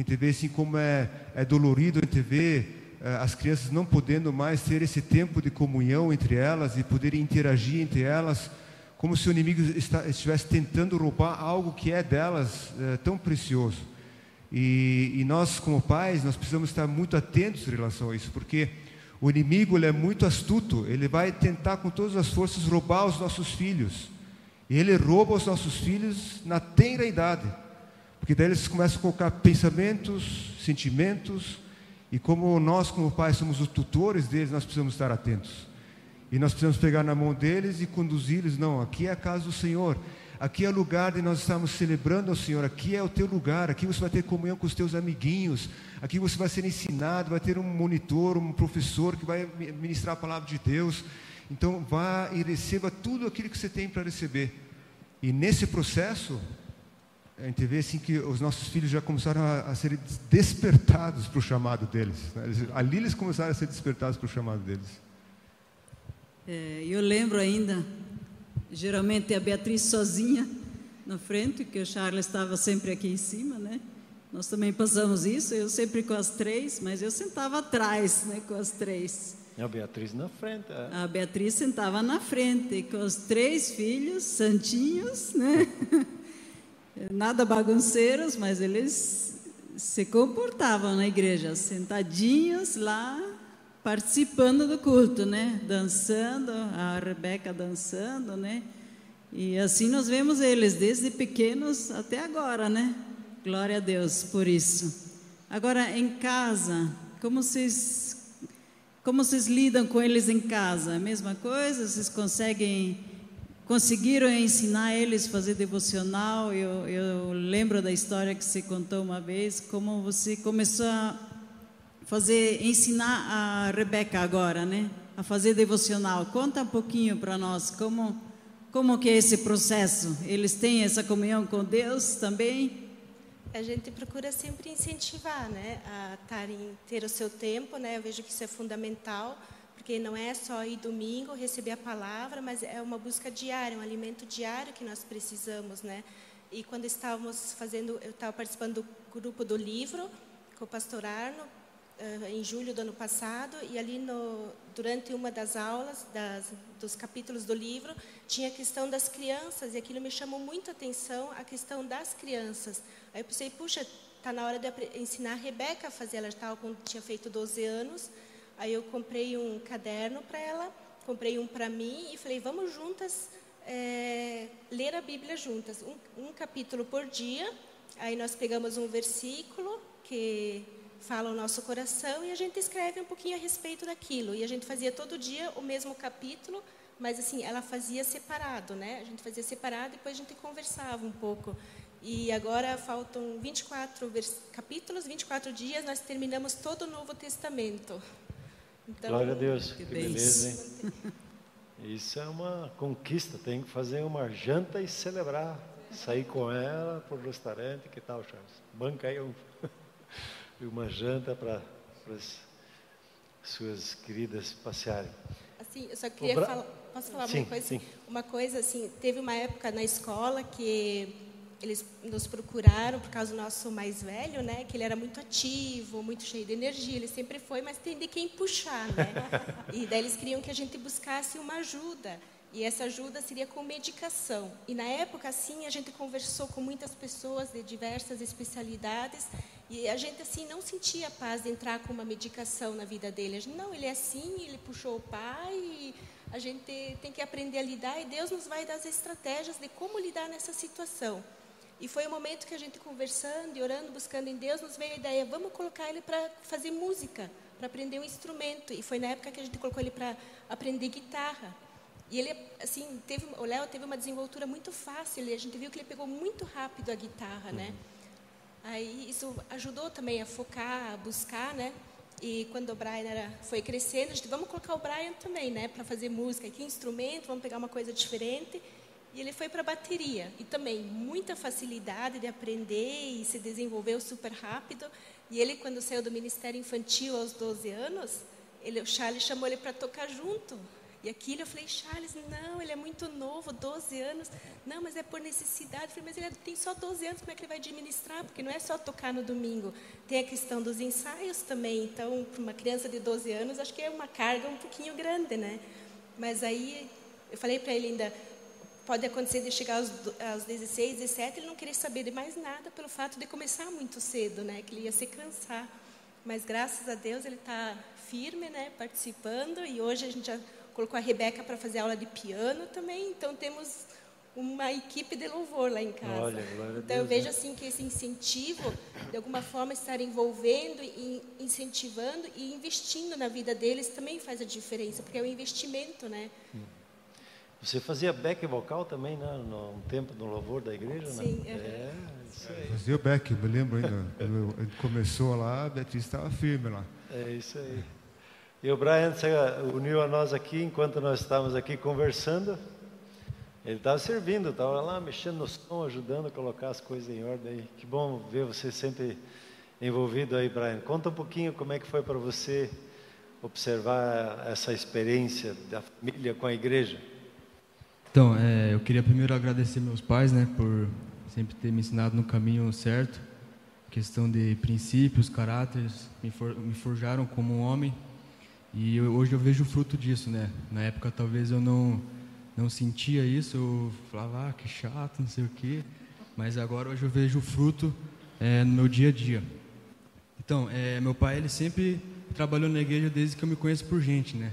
a gente vê assim como é, é dolorido a gente ver é, as crianças não podendo mais ter esse tempo de comunhão entre elas e poderem interagir entre elas, como se o inimigo está, estivesse tentando roubar algo que é delas é, tão precioso. E, e, nós, como pais, nós precisamos estar muito atentos em relação a isso, porque o inimigo ele é muito astuto, ele vai tentar com todas as forças roubar os nossos filhos. E ele rouba os nossos filhos na tenra idade, porque daí eles começam a colocar pensamentos, sentimentos, e como nós, como pais, somos os tutores deles, nós precisamos estar atentos. E nós precisamos pegar na mão deles e conduzi-los. Não, aqui é a casa do Senhor. Aqui é o lugar de nós estarmos celebrando ao Senhor. Aqui é o teu lugar. Aqui você vai ter comunhão com os teus amiguinhos. Aqui você vai ser ensinado. Vai ter um monitor, um professor que vai ministrar a palavra de Deus. Então, vá e receba tudo aquilo que você tem para receber. E nesse processo, a gente vê assim que os nossos filhos já começaram a, a ser despertados para o chamado deles. Né? Eles, ali eles começaram a ser despertados para o chamado deles. É, eu lembro ainda Geralmente a Beatriz sozinha na frente, que o Charles estava sempre aqui em cima, né? Nós também passamos isso, eu sempre com as três, mas eu sentava atrás, né, com as três. A Beatriz na frente. É. A Beatriz sentava na frente, com os três filhos, santinhos, né? Nada bagunceiros, mas eles se comportavam na igreja, sentadinhos lá, participando do culto, né? Dançando, a Rebeca dançando, né? E assim nós vemos eles desde pequenos até agora, né? Glória a Deus por isso. Agora em casa, como vocês como vocês lidam com eles em casa? A mesma coisa? Vocês conseguem conseguiram ensinar eles a fazer devocional? Eu, eu lembro da história que você contou uma vez, como você começou a fazer ensinar a Rebeca agora, né? A fazer devocional. Conta um pouquinho para nós como como que é esse processo. Eles têm essa comunhão com Deus também? A gente procura sempre incentivar, né, a tarem, ter o seu tempo, né? Eu vejo que isso é fundamental, porque não é só ir domingo receber a palavra, mas é uma busca diária, um alimento diário que nós precisamos, né? E quando estávamos fazendo, eu estava participando do grupo do livro com o pastor Arno, uh, em julho do ano passado e ali no, durante uma das aulas das, dos capítulos do livro tinha a questão das crianças e aquilo me chamou muito a atenção a questão das crianças. Aí eu pensei, puxa, está na hora de ensinar a Rebeca a fazer. Ela estava tinha feito 12 anos. Aí eu comprei um caderno para ela, comprei um para mim e falei, vamos juntas é, ler a Bíblia juntas, um, um capítulo por dia. Aí nós pegamos um versículo que fala o nosso coração e a gente escreve um pouquinho a respeito daquilo. E a gente fazia todo dia o mesmo capítulo, mas assim, ela fazia separado, né? A gente fazia separado e depois a gente conversava um pouco. E agora faltam 24 capítulos, 24 dias, nós terminamos todo o Novo Testamento. Então, Glória a Deus, que, que beleza, hein? Isso é uma conquista, tem que fazer uma janta e celebrar. Sair com ela para o restaurante, que tal, Charles? Banca aí um, uma janta para as suas queridas passearem. Assim, eu só queria Bra... falar, posso falar sim, uma coisa? Sim. Uma coisa assim, teve uma época na escola que eles nos procuraram por causa do nosso mais velho, né? Que ele era muito ativo, muito cheio de energia. Ele sempre foi, mas tem de quem puxar, né? E daí eles queriam que a gente buscasse uma ajuda. E essa ajuda seria com medicação. E na época, assim, a gente conversou com muitas pessoas de diversas especialidades e a gente, assim, não sentia paz de entrar com uma medicação na vida dele. A gente, não, ele é assim, ele puxou o pai a gente tem que aprender a lidar e Deus nos vai dar as estratégias de como lidar nessa situação. E foi o momento que a gente conversando e orando, buscando em Deus, nos veio a ideia, vamos colocar ele para fazer música, para aprender um instrumento. E foi na época que a gente colocou ele para aprender guitarra. E ele, assim, teve, o Léo teve uma desenvoltura muito fácil, e a gente viu que ele pegou muito rápido a guitarra, né? Aí isso ajudou também a focar, a buscar, né? E quando o Brian era, foi crescendo, a gente vamos colocar o Brian também, né, para fazer música, que instrumento, vamos pegar uma coisa diferente. E ele foi para a bateria. E também muita facilidade de aprender e se desenvolveu super rápido. E ele, quando saiu do Ministério Infantil aos 12 anos, ele, o Charles chamou ele para tocar junto. E aquilo eu falei, Charles, não, ele é muito novo, 12 anos. Não, mas é por necessidade. Eu falei, mas ele tem só 12 anos, como é que ele vai administrar? Porque não é só tocar no domingo. Tem a questão dos ensaios também. Então, para uma criança de 12 anos, acho que é uma carga um pouquinho grande, né? Mas aí, eu falei para ele ainda, Pode acontecer de chegar aos, aos 16, 17, ele não querer saber de mais nada pelo fato de começar muito cedo, né? Que ele ia se cansar. Mas graças a Deus ele está firme, né? Participando e hoje a gente já colocou a Rebeca para fazer aula de piano também. Então temos uma equipe de louvor lá em casa. Olha, então Deus, eu vejo né? assim que esse incentivo, de alguma forma, estar envolvendo e incentivando e investindo na vida deles também faz a diferença, porque é um investimento, né? Hum. Você fazia back vocal também, né? No um tempo no louvor da igreja, né? Sim. Né? É, isso aí. Fazia o back, me lembro ainda. Quando a gente começou lá, a Beatriz estava firme lá. É isso aí. E o Brian se uniu a nós aqui enquanto nós estávamos aqui conversando. Ele estava servindo, estava lá mexendo no som, ajudando a colocar as coisas em ordem. Aí. Que bom ver você sempre envolvido aí, Brian. Conta um pouquinho como é que foi para você observar essa experiência da família com a igreja. Então, é, eu queria primeiro agradecer meus pais, né, por sempre ter me ensinado no caminho certo, questão de princípios, caráteres, me, for, me forjaram como um homem. E eu, hoje eu vejo o fruto disso, né? Na época talvez eu não não sentia isso, eu falava, ah, que chato, não sei o quê. Mas agora hoje eu vejo o fruto é, no meu dia a dia. Então, é, meu pai ele sempre trabalhou na igreja desde que eu me conheço por gente, né?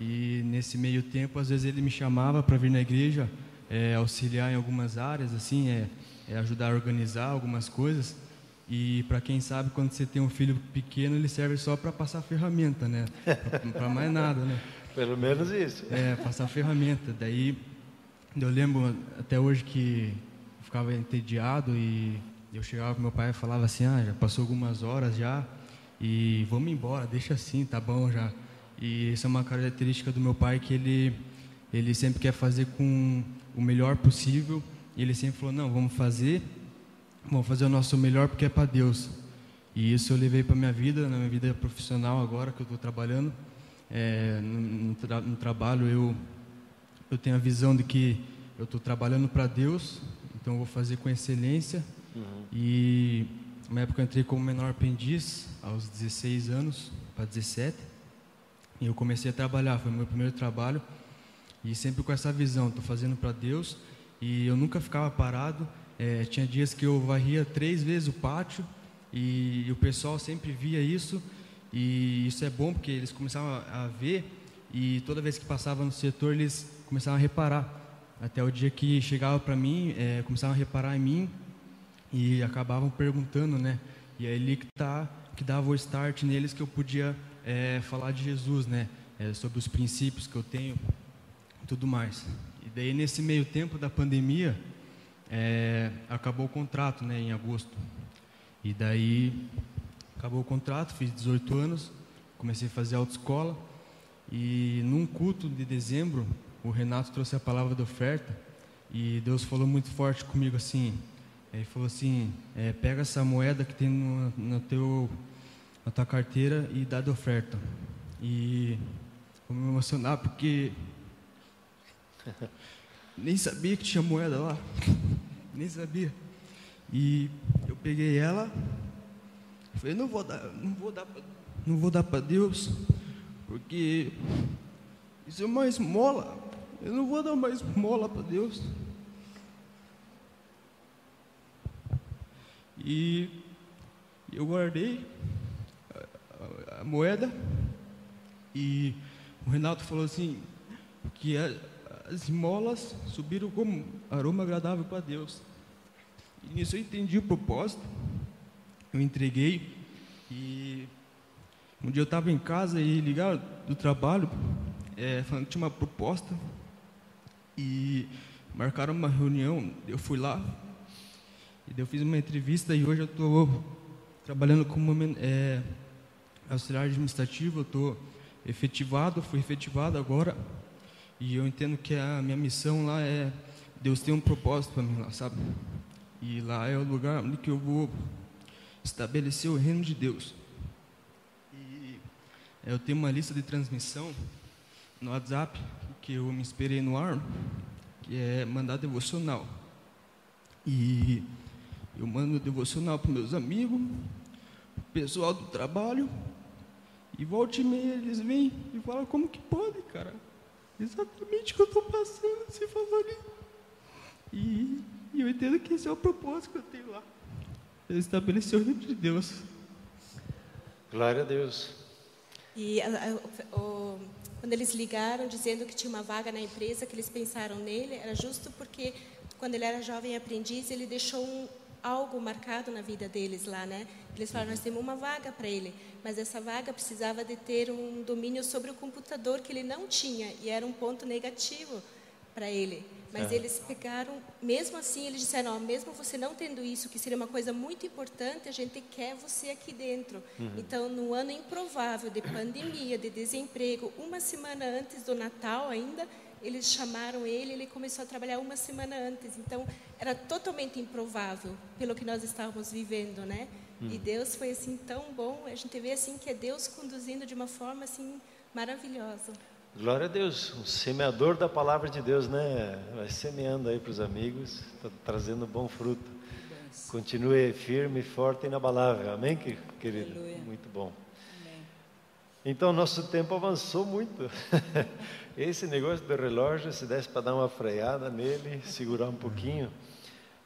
E nesse meio tempo, às vezes ele me chamava para vir na igreja, é, auxiliar em algumas áreas, assim, é, é ajudar a organizar algumas coisas. E para quem sabe, quando você tem um filho pequeno, ele serve só para passar ferramenta, né? Para mais nada, né? Pelo menos isso. É, passar ferramenta. Daí, eu lembro até hoje que eu ficava entediado e eu chegava com meu pai e falava assim: ah, já passou algumas horas já e vamos embora, deixa assim, tá bom já. E isso é uma característica do meu pai que ele ele sempre quer fazer com o melhor possível. E ele sempre falou: "Não, vamos fazer, vamos fazer o nosso melhor porque é para Deus". E isso eu levei para minha vida, na minha vida profissional agora que eu estou trabalhando. É, no, no, tra no, trabalho eu eu tenho a visão de que eu estou trabalhando para Deus, então eu vou fazer com excelência. Uhum. E na época eu entrei como menor aprendiz aos 16 anos para 17. E eu comecei a trabalhar, foi meu primeiro trabalho. E sempre com essa visão, estou fazendo para Deus. E eu nunca ficava parado. É, tinha dias que eu varria três vezes o pátio e, e, o pessoal sempre via isso. E isso é bom porque eles começavam a, a ver e toda vez que passava no setor eles começavam a reparar. Até o dia que chegava para mim, é, começavam a reparar em mim e acabavam perguntando, né? E é ali que tá, que dava o start neles que eu podia é, falar de Jesus, né? É, sobre os princípios que eu tenho, tudo mais. E daí nesse meio tempo da pandemia, é, acabou o contrato, né? Em agosto. E daí acabou o contrato, fiz 18 anos, comecei a fazer autoescola e num culto de dezembro o Renato trouxe a palavra da oferta e Deus falou muito forte comigo assim. Ele falou assim: é, pega essa moeda que tem no, no, teu, na tua carteira e dá de oferta. E vou me emocionar porque nem sabia que tinha moeda lá, nem sabia. E eu peguei ela, falei: não vou dar, não vou dar, não vou dar para Deus, porque isso é uma esmola. Eu não vou dar mais mola para Deus. E eu guardei a, moeda e o Renato falou assim que a, as molas subiram como aroma agradável para Deus. E nisso eu entendi o propósito. Eu entreguei e um dia eu estava em casa e ligaram do trabalho, é, falando que tinha uma proposta e marcaram uma reunião. Eu fui lá e eu fiz uma entrevista e hoje eu estou trabalhando como é, auxiliar administrativo. Eu estou efetivado, fui efetivado agora e eu entendo que a minha missão lá é Deus tem um propósito para mim lá, sabe? E lá é o lugar onde que eu vou estabelecer o reino de Deus. E eu tenho uma lista de transmissão no WhatsApp que eu me inspirei no ar, que é mandar devocional. E eu mando devocional para meus amigos, pessoal do trabalho, e volte e meia eles vêm e falam como que pode, cara. Exatamente o que eu estou passando, se favorito. E, e eu entendo que esse é o propósito que eu tenho lá. Eu estabelecer o reino de Deus. Glória a Deus. E a, a, o, quando eles ligaram dizendo que tinha uma vaga na empresa, que eles pensaram nele, era justo porque quando ele era jovem aprendiz, ele deixou um, algo marcado na vida deles lá, né? Eles falaram, nós temos uma vaga para ele, mas essa vaga precisava de ter um domínio sobre o computador que ele não tinha e era um ponto negativo para ele. Mas é. eles pegaram, mesmo assim, eles disseram: ó, mesmo você não tendo isso, que seria uma coisa muito importante, a gente quer você aqui dentro. Uhum. Então, no ano improvável de pandemia, de desemprego, uma semana antes do Natal ainda, eles chamaram ele, ele começou a trabalhar uma semana antes. Então, era totalmente improvável pelo que nós estávamos vivendo, né? Uhum. E Deus foi assim tão bom. A gente vê assim que é Deus conduzindo de uma forma assim maravilhosa. Glória a Deus, um semeador da palavra de Deus, né? Vai semeando aí para os amigos, está trazendo bom fruto. Continue firme, forte e inabalável. Amém, querido? Aleluia. Muito bom. Amém. Então, nosso tempo avançou muito. Esse negócio do relógio, se desse para dar uma freada nele, segurar um pouquinho.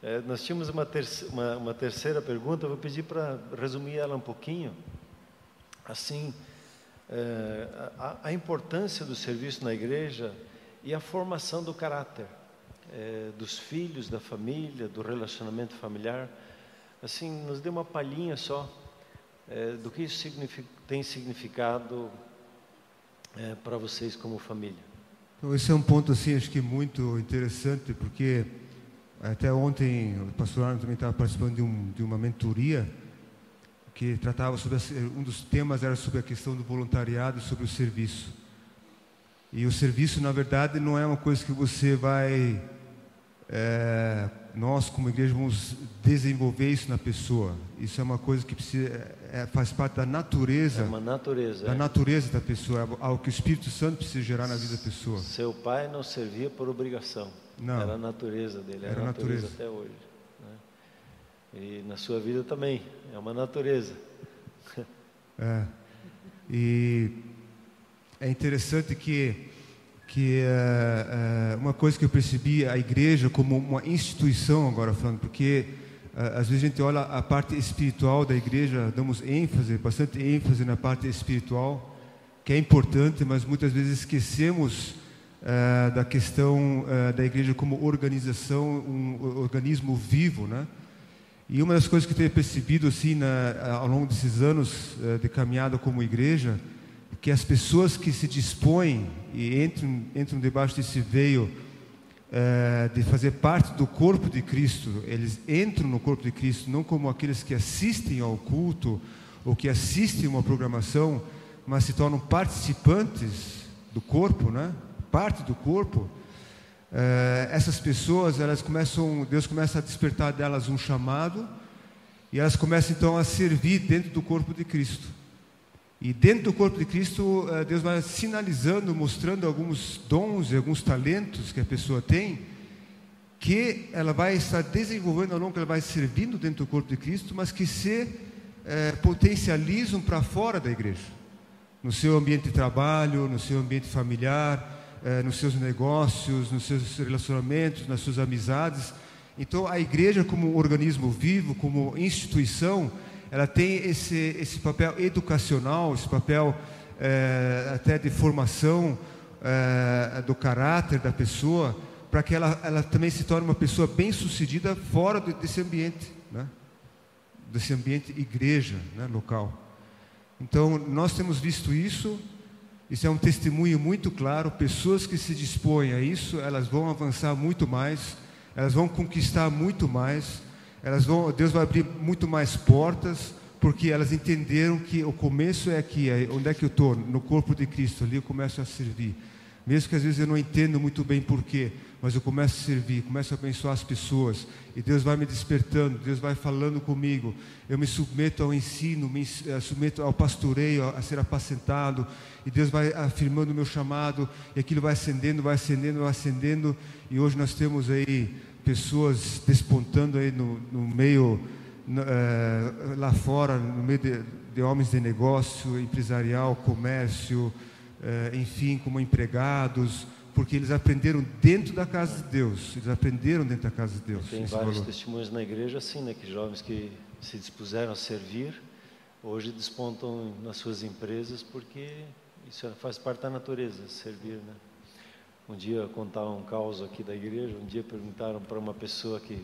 É, nós tínhamos uma, terceira, uma, uma terceira pergunta, eu vou pedir para resumir ela um pouquinho. Assim, é, a, importância do serviço na igreja e a formação do caráter é, dos filhos, da família, do relacionamento familiar. Assim, nos dê uma palhinha só é, do que isso significa, tem significado é, para vocês como família. Então, esse é um ponto assim, acho que muito interessante, porque até ontem o pastor Arno também estava participando de, um, de uma mentoria que tratava sobre um dos temas era sobre a questão do voluntariado, sobre o serviço. E o serviço, na verdade, não é uma coisa que você vai é, nós como igreja vamos desenvolver isso na pessoa. Isso é uma coisa que precisa, é, faz parte da natureza. É uma natureza. Da é. natureza da pessoa, é algo que o Espírito Santo precisa gerar na vida da pessoa. Seu pai não servia por obrigação. Não. Era a natureza dele, era, era a natureza. natureza até hoje. E na sua vida também, é uma natureza. É. E é interessante que, que é, é, uma coisa que eu percebi a igreja como uma instituição, agora falando, porque é, às vezes a gente olha a parte espiritual da igreja, damos ênfase, bastante ênfase na parte espiritual, que é importante, mas muitas vezes esquecemos uh, da questão uh, da igreja como organização, um organismo vivo, né? E uma das coisas que eu tenho percebido assim na, ao longo desses anos uh, de caminhada como igreja, que as pessoas que se dispõem e entram, entram debaixo desse veio de fazer parte do corpo de Cristo, eles entram no corpo de Cristo não como aqueles que assistem ao culto ou que assistem uma programação, mas se tornam participantes do corpo, né? parte do corpo, é, essas pessoas, elas começam, Deus começa a despertar delas um chamado e elas começam então a servir dentro do corpo de Cristo. E dentro do corpo de Cristo, é, Deus vai sinalizando, mostrando alguns dons e alguns talentos que a pessoa tem, que ela vai estar desenvolvendo ao longo que ela vai servindo dentro do corpo de Cristo, mas que se é, potencializam para fora da igreja, no seu ambiente de trabalho, no seu ambiente familiar, é, nos seus negócios, nos seus relacionamentos, nas suas amizades. Então, a igreja, como organismo vivo, como instituição, ela tem esse, esse papel educacional, esse papel é, até de formação é, do caráter da pessoa, para que ela, ela também se torne uma pessoa bem-sucedida fora desse ambiente, né? desse ambiente igreja né? local. Então, nós temos visto isso isso é um testemunho muito claro. Pessoas que se dispõem a isso, elas vão avançar muito mais, elas vão conquistar muito mais, elas vão, Deus vai abrir muito mais portas, porque elas entenderam que o começo é aqui, é onde é que eu estou? No corpo de Cristo, ali eu começo a servir. Mesmo que às vezes eu não entendo muito bem porquê, mas eu começo a servir, começo a abençoar as pessoas, e Deus vai me despertando, Deus vai falando comigo. Eu me submeto ao ensino, me eh, submeto ao pastoreio, a ser apacentado, e Deus vai afirmando o meu chamado, e aquilo vai acendendo, vai acendendo, vai acendendo, e hoje nós temos aí pessoas despontando aí no, no meio, no, é, lá fora, no meio de, de homens de negócio, empresarial, comércio, enfim, como empregados, porque eles aprenderam dentro da casa de Deus. Eles aprenderam dentro da casa de Deus. Tem vários valor. testemunhos na igreja assim, né, que jovens que se dispuseram a servir, hoje despontam nas suas empresas porque isso faz parte da natureza, servir, né? Um dia contaram um caos aqui da igreja, um dia perguntaram para uma pessoa que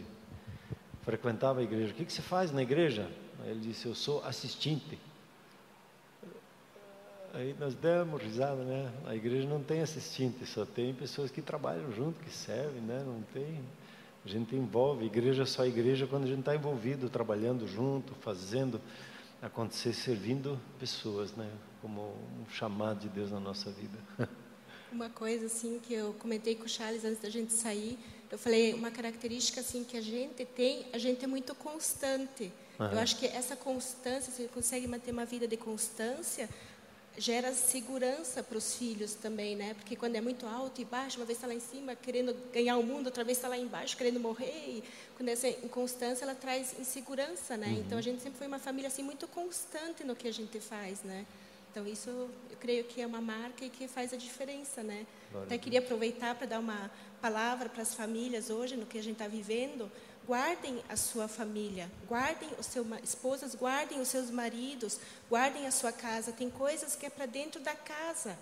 frequentava a igreja, o que, que você faz na igreja? Aí ele disse, eu sou assistente. Aí nós demos risada, né? A igreja não tem assistente, só tem pessoas que trabalham junto, que servem, né? Não tem. A gente envolve, igreja é só igreja quando a gente está envolvido, trabalhando junto, fazendo acontecer, servindo pessoas, né? Como um chamado de Deus na nossa vida. Uma coisa assim que eu comentei com o Charles antes da gente sair, eu falei uma característica assim que a gente tem, a gente é muito constante. Uhum. Eu acho que essa constância, se você consegue manter uma vida de constância, gera segurança para os filhos também, né? Porque quando é muito alto e baixo, uma vez está lá em cima querendo ganhar o mundo, outra vez está lá embaixo querendo morrer. E quando essa inconstância, ela traz insegurança, né? Uhum. Então a gente sempre foi uma família assim muito constante no que a gente faz, né? Então isso eu creio que é uma marca e que faz a diferença, né? Até queria aproveitar para dar uma palavra para as famílias hoje no que a gente está vivendo guardem a sua família, guardem os seus esposas, guardem os seus maridos, guardem a sua casa. Tem coisas que é para dentro da casa,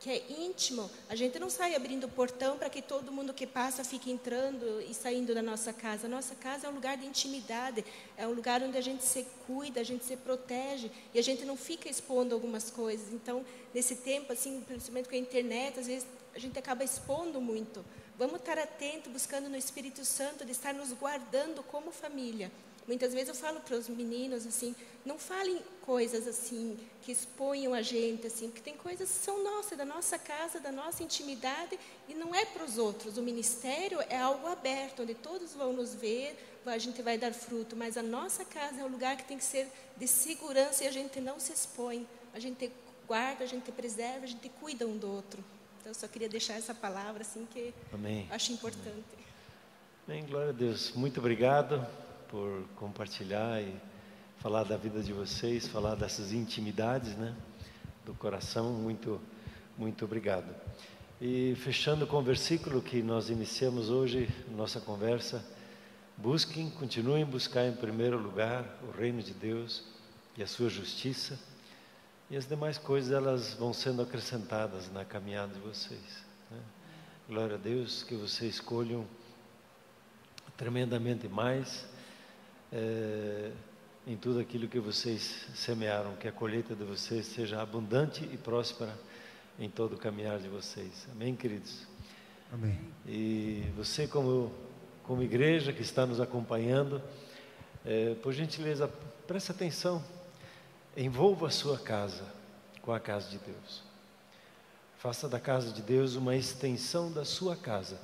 que é íntimo. A gente não sai abrindo o portão para que todo mundo que passa fique entrando e saindo da nossa casa. A nossa casa é um lugar de intimidade, é um lugar onde a gente se cuida, a gente se protege e a gente não fica expondo algumas coisas. Então, nesse tempo, assim, principalmente com a internet, às vezes a gente acaba expondo muito. Vamos estar atentos, buscando no Espírito Santo, de estar nos guardando como família. Muitas vezes eu falo para os meninos assim, não falem coisas assim que exponham a gente assim, porque tem coisas que são nossas, da nossa casa, da nossa intimidade e não é para os outros. O ministério é algo aberto, onde todos vão nos ver, a gente vai dar fruto, mas a nossa casa é um lugar que tem que ser de segurança e a gente não se expõe. A gente guarda, a gente preserva, a gente cuida um do outro. Então, eu só queria deixar essa palavra assim que Amém. acho importante. Amém. Glória a Deus. Muito obrigado por compartilhar e falar da vida de vocês, falar dessas intimidades, né? Do coração. Muito, muito obrigado. E fechando com o versículo que nós iniciamos hoje, nossa conversa, busquem, continuem buscar em primeiro lugar o reino de Deus e a sua justiça e as demais coisas elas vão sendo acrescentadas na caminhada de vocês. Né? Glória a Deus que você escolham tremendamente mais é, em tudo aquilo que vocês semearam, que a colheita de vocês seja abundante e próspera em todo o caminhar de vocês. Amém, queridos? Amém. E você, como, como igreja que está nos acompanhando, é, por gentileza, preste atenção, envolva a sua casa com a casa de Deus. Faça da casa de Deus uma extensão da sua casa.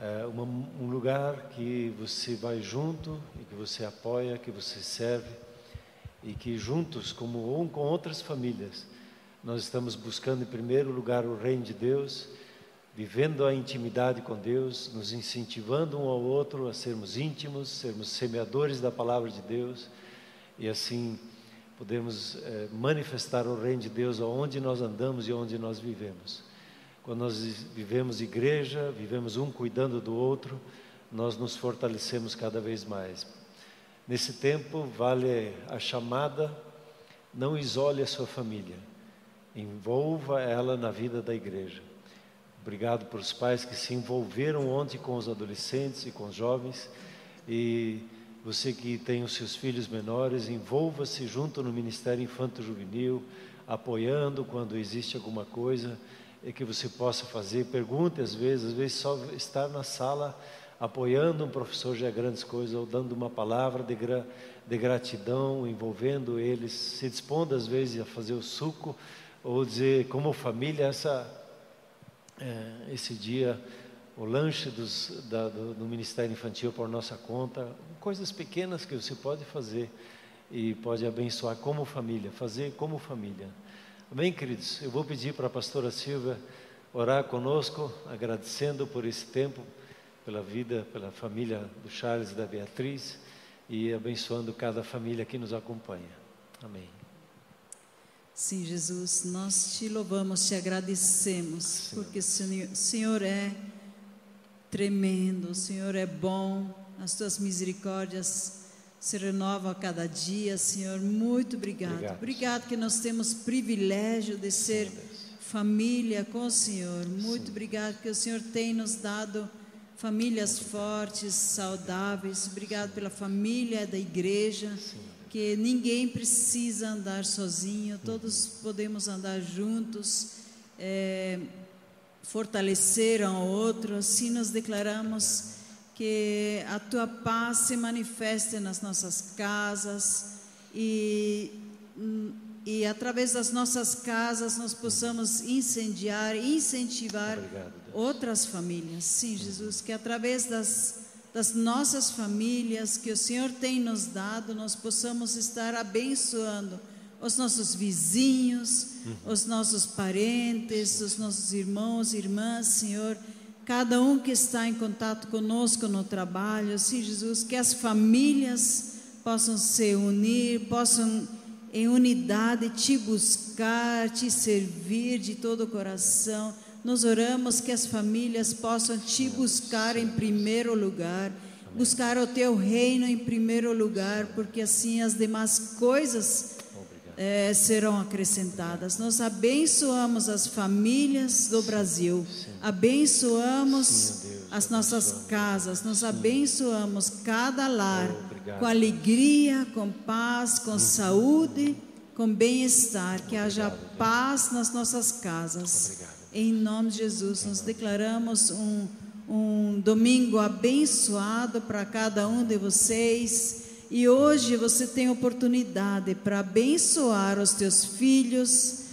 É uma, um lugar que você vai junto e que você apoia, que você serve e que juntos, como um com outras famílias, nós estamos buscando em primeiro lugar o reino de Deus, vivendo a intimidade com Deus, nos incentivando um ao outro a sermos íntimos, sermos semeadores da palavra de Deus e assim podemos é, manifestar o reino de Deus aonde nós andamos e onde nós vivemos. Quando nós vivemos igreja, vivemos um cuidando do outro, nós nos fortalecemos cada vez mais. Nesse tempo, vale a chamada, não isole a sua família, envolva ela na vida da igreja. Obrigado por os pais que se envolveram ontem com os adolescentes e com os jovens e você que tem os seus filhos menores, envolva-se junto no Ministério Infanto Juvenil, apoiando quando existe alguma coisa que você possa fazer. Pergunte às vezes, às vezes só estar na sala apoiando um professor já é grandes coisas, ou dando uma palavra de, gra, de gratidão, envolvendo eles, se dispondo às vezes a fazer o suco, ou dizer como família, essa, é, esse dia o lanche dos, da, do, do, Ministério Infantil por nossa conta, coisas pequenas que você pode fazer e pode abençoar como família, fazer como família. Amém, queridos? Eu vou pedir para a pastora Silvia orar conosco, agradecendo por esse tempo, pela vida, pela família do Charles e da Beatriz e abençoando cada família que nos acompanha. Amém. Sim, Jesus, nós te louvamos, te agradecemos, Sim. porque o Senhor é tremendo, o Senhor é bom, as tuas misericórdias se renovam a cada dia, Senhor. Muito obrigado. Obrigado, obrigado que nós temos privilégio de ser Sim, família com o Senhor. Muito Sim. obrigado que o Senhor tem nos dado famílias fortes, saudáveis. Obrigado pela família da igreja. Sim. Que ninguém precisa andar sozinho, todos podemos andar juntos. É, fortalecer ao outro, assim nós declaramos que a tua paz se manifeste nas nossas casas e, e através das nossas casas nós possamos incendiar, incentivar Obrigado, outras famílias. Sim, Jesus, que através das, das nossas famílias que o Senhor tem nos dado, nós possamos estar abençoando os nossos vizinhos, uhum. os nossos parentes, os nossos irmãos e irmãs, Senhor, cada um que está em contato conosco no trabalho, sim, Jesus, que as famílias possam se unir, possam em unidade te buscar, te servir de todo o coração. Nós oramos que as famílias possam te buscar em primeiro lugar, buscar o teu reino em primeiro lugar, porque assim as demais coisas é, serão acrescentadas. Nós abençoamos as famílias do Brasil, abençoamos as nossas casas, nós abençoamos cada lar oh, com alegria, com paz, com saúde, com bem-estar, que haja paz nas nossas casas. Em nome de Jesus, nós declaramos um, um domingo abençoado para cada um de vocês e hoje você tem oportunidade para abençoar os teus filhos,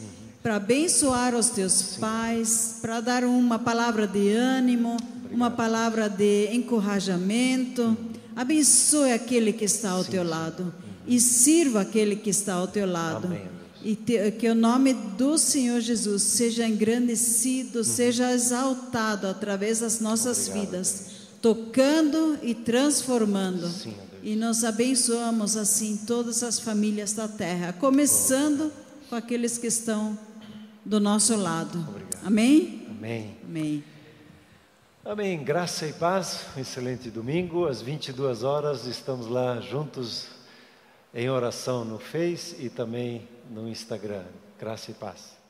para abençoar os teus pais, para dar uma palavra de ânimo, uma palavra de encorajamento. Abençoe aquele que está ao teu lado e sirva aquele que está ao teu lado. E te, que o nome do Senhor Jesus seja engrandecido, seja exaltado através das nossas vidas, tocando e transformando. Sim, e nós abençoamos assim todas as famílias da terra, começando com aqueles que estão do nosso lado. Obrigado. Amém? Amém. Amém. Amém. Graça e paz. Um excelente domingo. Às 22 horas estamos lá juntos em oração no Face e também no Instagram. Graça e paz.